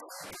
you.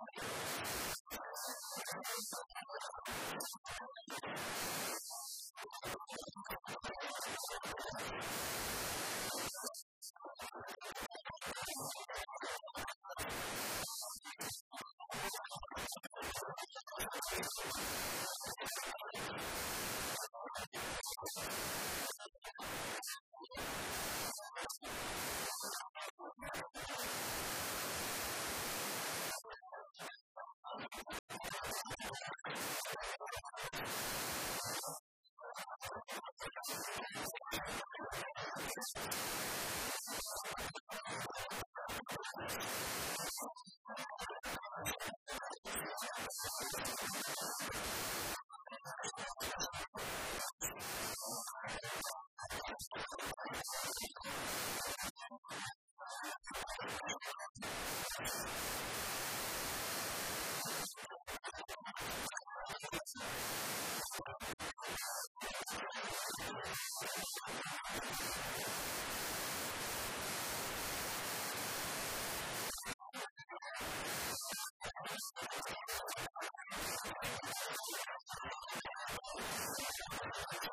you.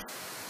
Thank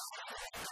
you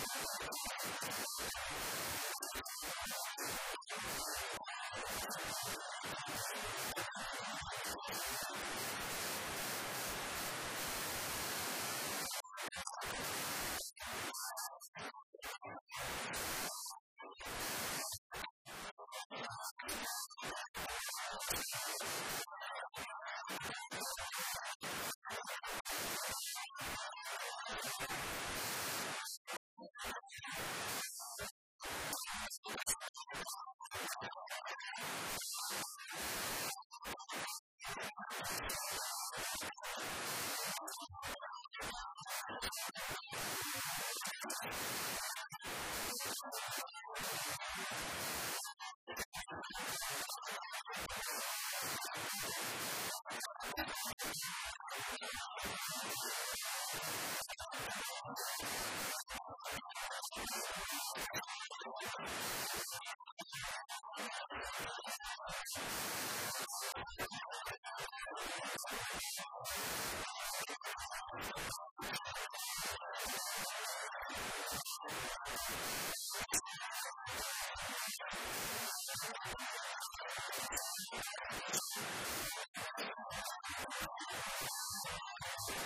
you you.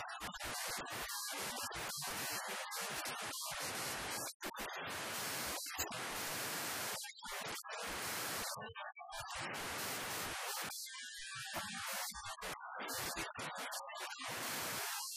なるほど。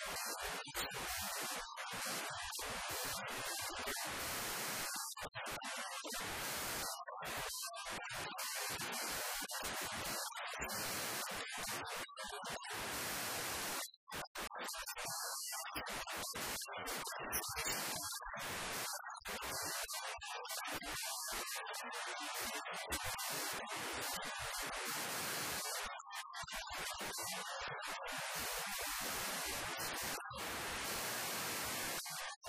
なるほど。ハイハイハイ。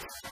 you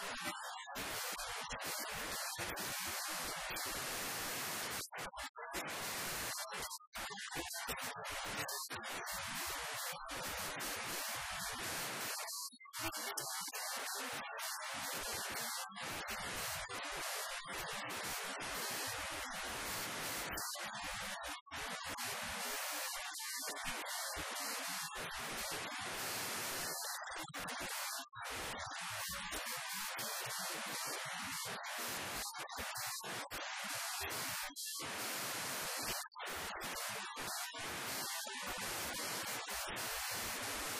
Thank you. Thank you.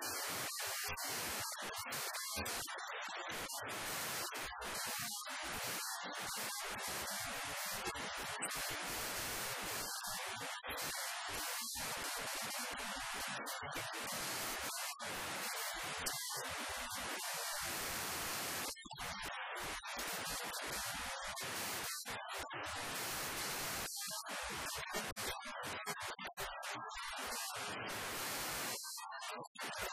You you